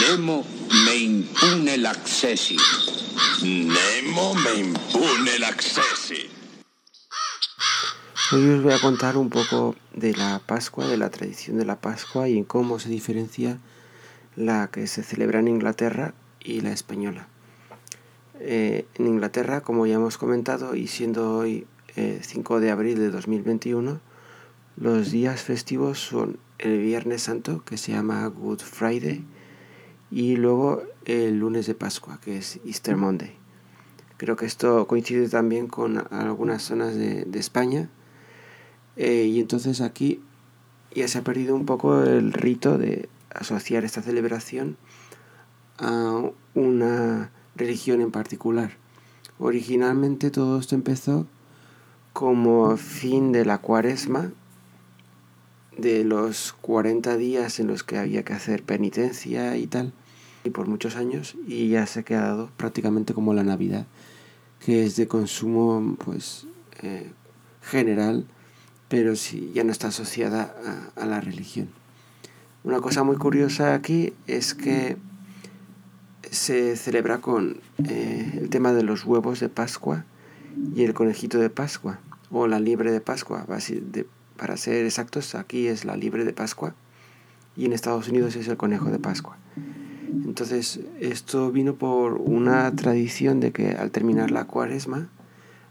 Nemo me impune l'accessi. Nemo me impune l'accessi. Hoy os voy a contar un poco de la Pascua, de la tradición de la Pascua y en cómo se diferencia la que se celebra en Inglaterra y la española. Eh, en Inglaterra, como ya hemos comentado, y siendo hoy 5 eh, de abril de 2021, los días festivos son el Viernes Santo, que se llama Good Friday, y luego el lunes de Pascua, que es Easter Monday. Creo que esto coincide también con algunas zonas de, España. Eh, y entonces aquí ya se ha perdido un poco el rito de asociar esta celebración a una religión en particular. Originalmente todo esto empezó como fin de la cuaresma, de los 40 días en los que había que hacer penitencia y tal, y por muchos años, y ya se ha quedado prácticamente como la Navidad, que es de consumo pues eh, general, pero sí, ya no está asociada a, la religión. Una cosa muy curiosa aquí es que se celebra con eh, el tema de los huevos de Pascua y el conejito de Pascua, o la liebre de Pascua, para ser exactos, aquí es la liebre de Pascua y en Estados Unidos es el conejo de Pascua. Entonces, esto vino por una tradición de que al terminar la cuaresma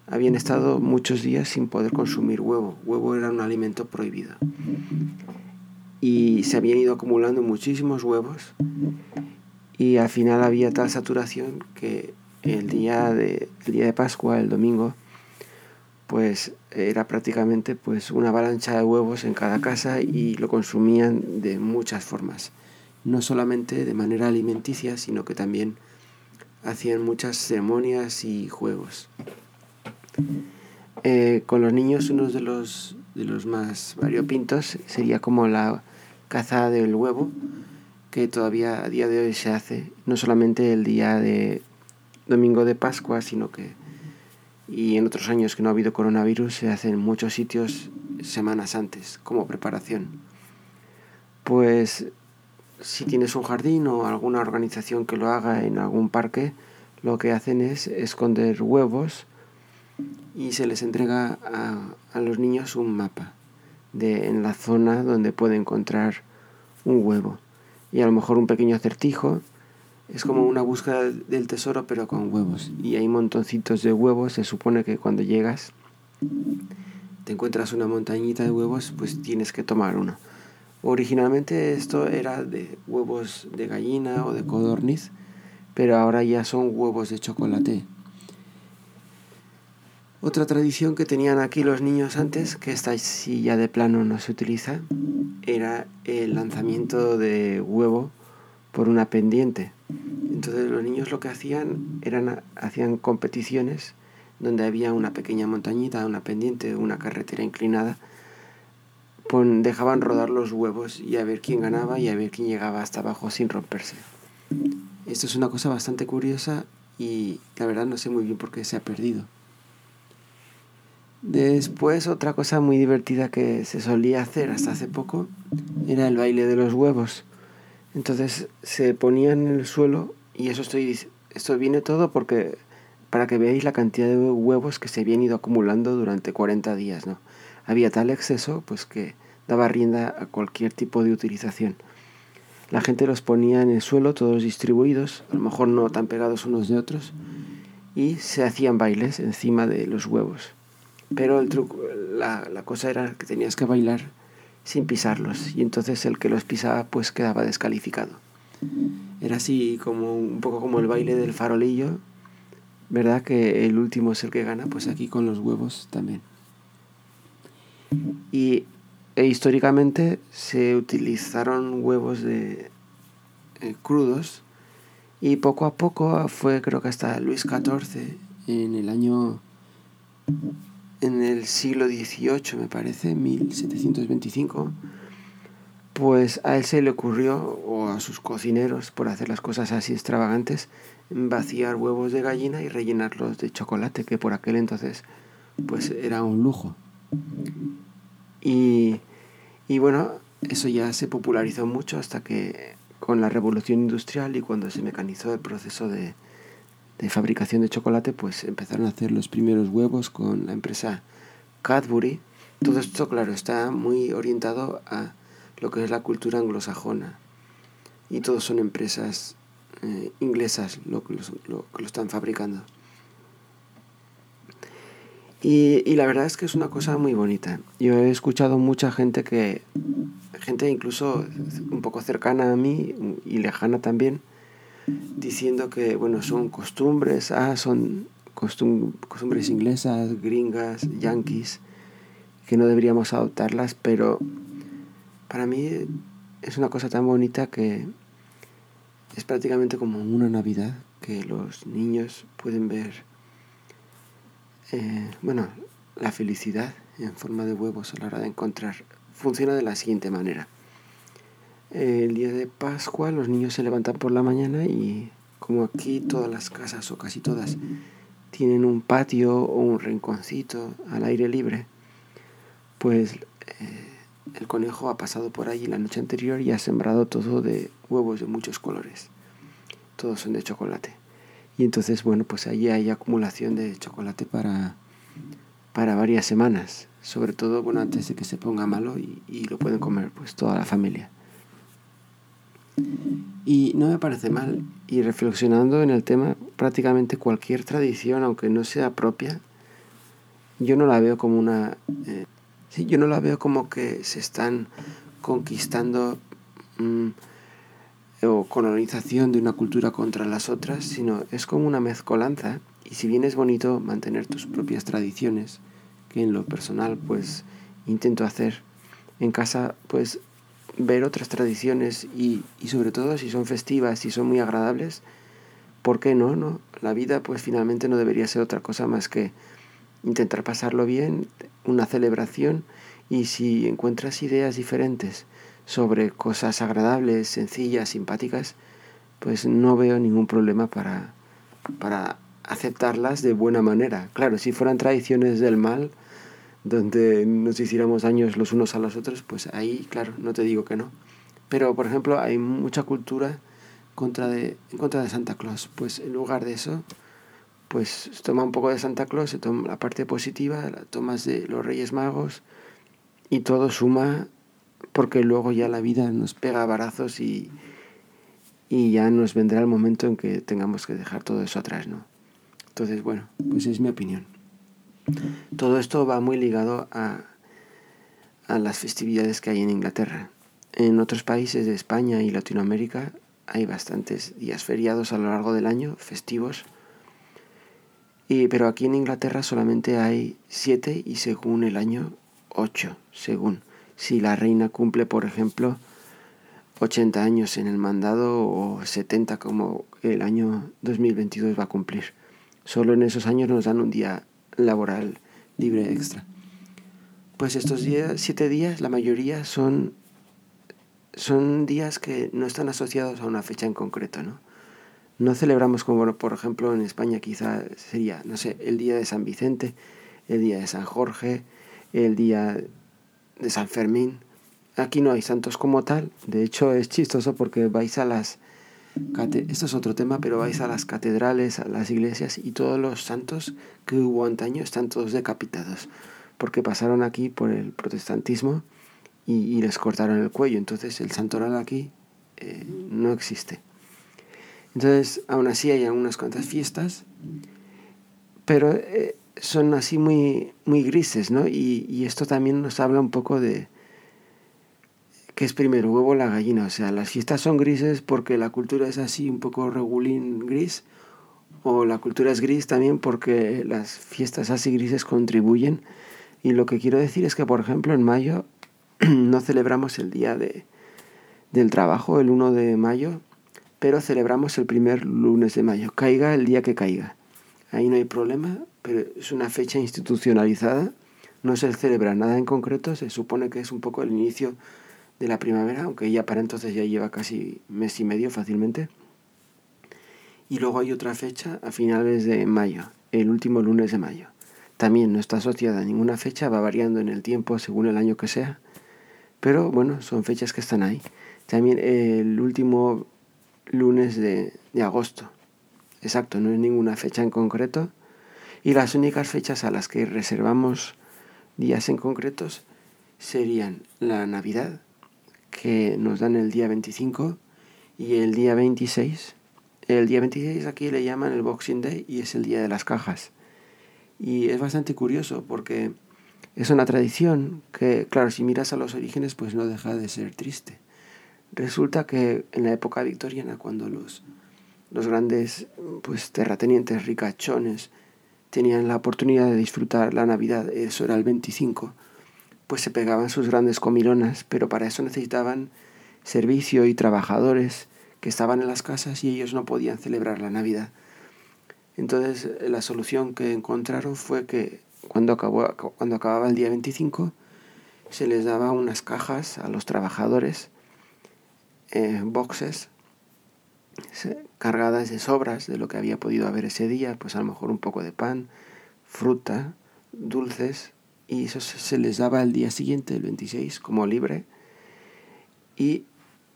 habían estado muchos días sin poder consumir huevo. Huevo era un alimento prohibido. Y se habían ido acumulando muchísimos huevos y al final había tal saturación que el día de, el día de Pascua, el domingo, pues era prácticamente pues una avalancha de huevos en cada casa y lo consumían de muchas formas no solamente de manera alimenticia, sino que también hacían muchas ceremonias y juegos. Eh, con los niños uno de los, de los más variopintos sería como la caza del huevo, que todavía a día de hoy se hace, no solamente el día de domingo de Pascua, sino que y en otros años que no ha habido coronavirus se hace en muchos sitios semanas antes como preparación. Pues si tienes un jardín o alguna organización que lo haga en algún parque, lo que hacen es esconder huevos y se les entrega a, los niños un mapa de, en la zona donde puede encontrar un huevo. Y a lo mejor un pequeño acertijo. Es como una búsqueda del tesoro pero con huevos. Y hay montoncitos de huevos. Se supone que cuando llegas te encuentras una montañita de huevos, pues tienes que tomar uno. Originalmente esto era de huevos de gallina o de codorniz, pero ahora ya son huevos de chocolate. Otra tradición que tenían aquí los niños antes, que esta sí ya de plano no se utiliza, era el lanzamiento de huevo por una pendiente. Entonces los niños lo que hacían eran hacían competiciones donde había una pequeña montañita, una pendiente, una carretera inclinada dejaban rodar los huevos y a ver quién ganaba y a ver quién llegaba hasta abajo sin romperse. Esto es una cosa bastante curiosa y la verdad no sé muy bien por qué se ha perdido. Después otra cosa muy divertida que se solía hacer hasta hace poco era el baile de los huevos. Entonces se ponían en el suelo y eso estoy esto viene todo porque para que veáis la cantidad de huevos que se habían ido acumulando durante 40 días, ¿no? Había tal exceso pues que daba rienda a cualquier tipo de utilización. La gente los ponía en el suelo, todos distribuidos, a lo mejor no tan pegados unos de otros, y se hacían bailes encima de los huevos. Pero el truco, la, la cosa era que tenías que bailar sin pisarlos, y entonces el que los pisaba pues quedaba descalificado. Era así como un poco como el baile del farolillo, ¿verdad? Que el último es el que gana, pues aquí con los huevos también. Y e históricamente se utilizaron huevos de eh, crudos y poco a poco fue creo que hasta Luis XIV en el año en el siglo XVIII me parece 1725 pues a él se le ocurrió o a sus cocineros por hacer las cosas así extravagantes vaciar huevos de gallina y rellenarlos de chocolate que por aquel entonces pues era un lujo y, bueno, eso ya se popularizó mucho hasta que con la revolución industrial y cuando se mecanizó el proceso de, de fabricación de chocolate, pues empezaron a hacer los primeros huevos con la empresa Cadbury. Todo esto, claro, está muy orientado a lo que es la cultura anglosajona. Y todos son empresas eh, inglesas lo que lo, están fabricando. Y, y, la verdad es que es una cosa muy bonita. Yo he escuchado mucha gente que, gente incluso un poco cercana a mí y lejana también, diciendo que, bueno, son costumbres, ah, son costumbres inglesas, gringas, yanquis, que no deberíamos adoptarlas, pero para mí es una cosa tan bonita que es prácticamente como una Navidad que los niños pueden ver, eh, bueno, la felicidad en forma de huevos a la hora de encontrar. Funciona de la siguiente manera. El día de Pascua los niños se levantan por la mañana y como aquí todas las casas o casi todas tienen un patio o un rinconcito al aire libre, pues eh, el conejo ha pasado por allí la noche anterior y ha sembrado todo de huevos de muchos colores. Todos son de chocolate. Y entonces, bueno, pues allí hay acumulación de chocolate para, para varias semanas. Sobre todo, bueno, antes de que se ponga malo y, y lo pueden comer pues toda la familia. Y no me parece mal. Y reflexionando en el tema, prácticamente cualquier tradición, aunque no sea propia, yo no la veo como una eh, Sí, yo no la veo como que se están conquistando mm, o colonización de una cultura contra las otras, sino es como una mezcolanza. Y si bien es bonito mantener tus propias tradiciones, que en lo personal pues intento hacer, en casa pues ver otras tradiciones y, sobre todo si son festivas y son muy agradables, ¿por qué no? no? La vida pues finalmente no debería ser otra cosa más que intentar pasarlo bien, una celebración y si encuentras ideas diferentes sobre cosas agradables, sencillas, simpáticas, pues no veo ningún problema para, para aceptarlas de buena manera. Claro, si fueran tradiciones del mal, donde nos hiciéramos daños los unos a los otros, pues ahí, claro, no te digo que no. Pero, por ejemplo, hay mucha cultura contra de, en contra de Santa Claus. Pues en lugar de eso, pues toma un poco de Santa Claus, se toma la parte positiva, la tomas de los Reyes Magos y todo suma porque luego ya la vida nos pega barazos y, y ya nos vendrá el momento en que tengamos que dejar todo eso atrás, ¿no? Entonces, bueno, pues es mi opinión. Todo esto va muy ligado a, a las festividades que hay en Inglaterra. En otros países de España y Latinoamérica hay bastantes días feriados a lo largo del año, festivos, y, pero aquí en Inglaterra solamente hay siete y según el año ocho, según. Si la reina cumple, por ejemplo, 80 años en el mandado o 70 como el año 2022 va a cumplir. Solo en esos años nos dan un día laboral libre extra. Pues estos días, siete días, la mayoría son, son días que no están asociados a una fecha en concreto, ¿no? No celebramos como, por ejemplo, en España quizá sería, no sé, el día de San Vicente, el día de San Jorge, el día de San Fermín. Aquí no hay santos como tal. De hecho, es chistoso porque vais a las... Esto es otro tema, pero vais a las catedrales, a las iglesias y todos los santos que hubo antaño están todos decapitados porque pasaron aquí por el protestantismo y, les cortaron el cuello. Entonces el santoral aquí eh, no existe. Entonces, aún así hay algunas cuantas fiestas, pero eh, son así muy, muy grises, ¿no? Y, esto también nos habla un poco de qué es primero, huevo o la gallina. O sea, las fiestas son grises porque la cultura es así un poco regulín gris, o la cultura es gris también porque las fiestas así grises contribuyen. Y lo que quiero decir es que, por ejemplo, en mayo no celebramos el Día de, del Trabajo, el 1 de mayo, pero celebramos el primer lunes de mayo, caiga el día que caiga. Ahí no hay problema, pero es una fecha institucionalizada, no se celebra nada en concreto, se supone que es un poco el inicio de la primavera, aunque ya para entonces ya lleva casi mes y medio fácilmente. Y luego hay otra fecha a finales de mayo, el último lunes de mayo. También no está asociada a ninguna fecha, va variando en el tiempo según el año que sea, Pero bueno, son fechas que están ahí. También el último lunes de, de agosto. Exacto, no es ninguna fecha en concreto. Y las únicas fechas a las que reservamos días en concretos serían la Navidad, que nos dan el día 25, y el día 26. El día 26 aquí le llaman el Boxing Day y es el día de las cajas. Y es bastante curioso porque es una tradición que, claro, si miras a los orígenes, pues no deja de ser triste. Resulta que en la época victoriana, cuando los, los grandes pues, terratenientes ricachones tenían la oportunidad de disfrutar la Navidad, eso era el 25, pues se pegaban sus grandes comilonas, pero para eso necesitaban servicio y trabajadores que estaban en las casas y ellos no podían celebrar la Navidad. Entonces la solución que encontraron fue que cuando, acabó, cuando acababa el día 25 se les daba unas cajas a los trabajadores, eh, boxes, cargadas de sobras de lo que había podido haber ese día, pues a lo mejor un poco de pan, fruta, dulces, y eso se les daba el día siguiente, el 26, como libre, y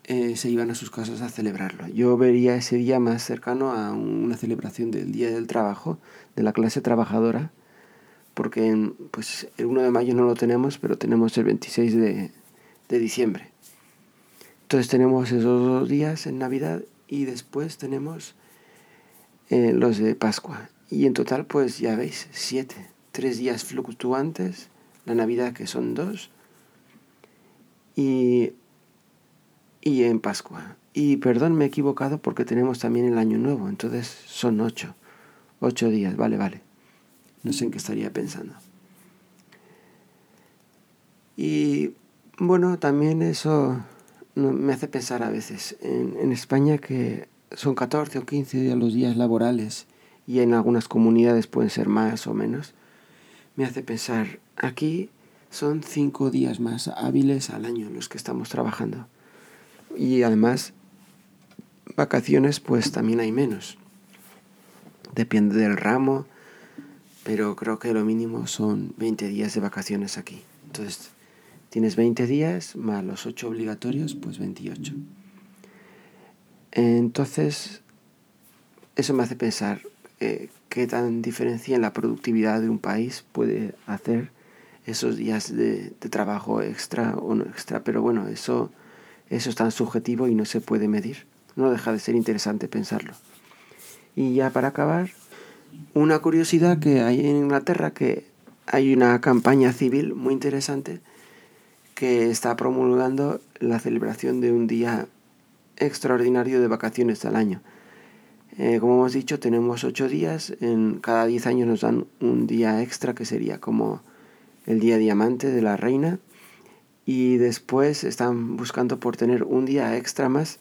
eh, se iban a sus casas a celebrarlo. Yo vería ese día más cercano a una celebración del Día del Trabajo, de la clase trabajadora, porque pues, el 1 de mayo no lo tenemos, pero tenemos el 26 de, de diciembre. Entonces tenemos esos dos días en Navidad y después tenemos eh, los de Pascua. Y en total, pues ya veis, siete. Tres días fluctuantes, la Navidad que son dos, y, y en Pascua. Y perdón, me he equivocado porque tenemos también el Año Nuevo, entonces son ocho. Ocho días, vale, vale. No sé en qué estaría pensando. Y bueno, también eso me hace pensar a veces en, España que son 14 o 15 días los días laborales y en algunas comunidades pueden ser más o menos. Me hace pensar, aquí son 5 días más hábiles al año los que estamos trabajando. Y además, vacaciones pues también hay menos. Depende del ramo, pero creo que lo mínimo son 20 días de vacaciones aquí. Entonces, Tienes 20 días más los 8 obligatorios, pues 28. Entonces, eso me hace pensar eh, qué tan diferencia en la productividad de un país puede hacer esos días de, trabajo extra o no extra. Pero bueno, eso, eso es tan subjetivo y no se puede medir. No deja de ser interesante pensarlo. Y ya para acabar, una curiosidad que hay en Inglaterra, que hay una campaña civil muy interesante que está promulgando la celebración de un día extraordinario de vacaciones al año. Eh, como hemos dicho, tenemos ocho días, en cada diez años nos dan un día extra que sería como el día diamante de la reina y después están buscando por tener un día extra más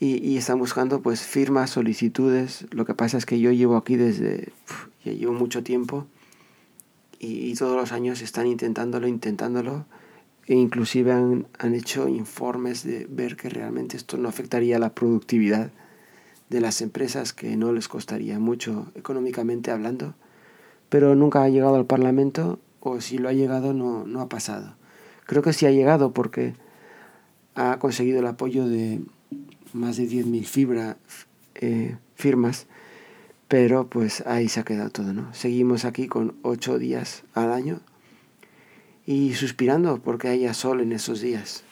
y, están buscando pues firmas, solicitudes. Lo que pasa es que yo llevo aquí desde, ya llevo mucho tiempo y, y todos los años están intentándolo, intentándolo e inclusive han, han, hecho informes de ver que realmente esto no afectaría la productividad de las empresas, que no les costaría mucho económicamente hablando, pero nunca ha llegado al Parlamento o si lo ha llegado no, no ha pasado. Creo que sí ha llegado porque ha conseguido el apoyo de más de 10.000 fibra, eh, firmas, pero pues ahí se ha quedado todo, ¿no? Seguimos aquí con 8 días al año y suspirando porque haya sol en esos días.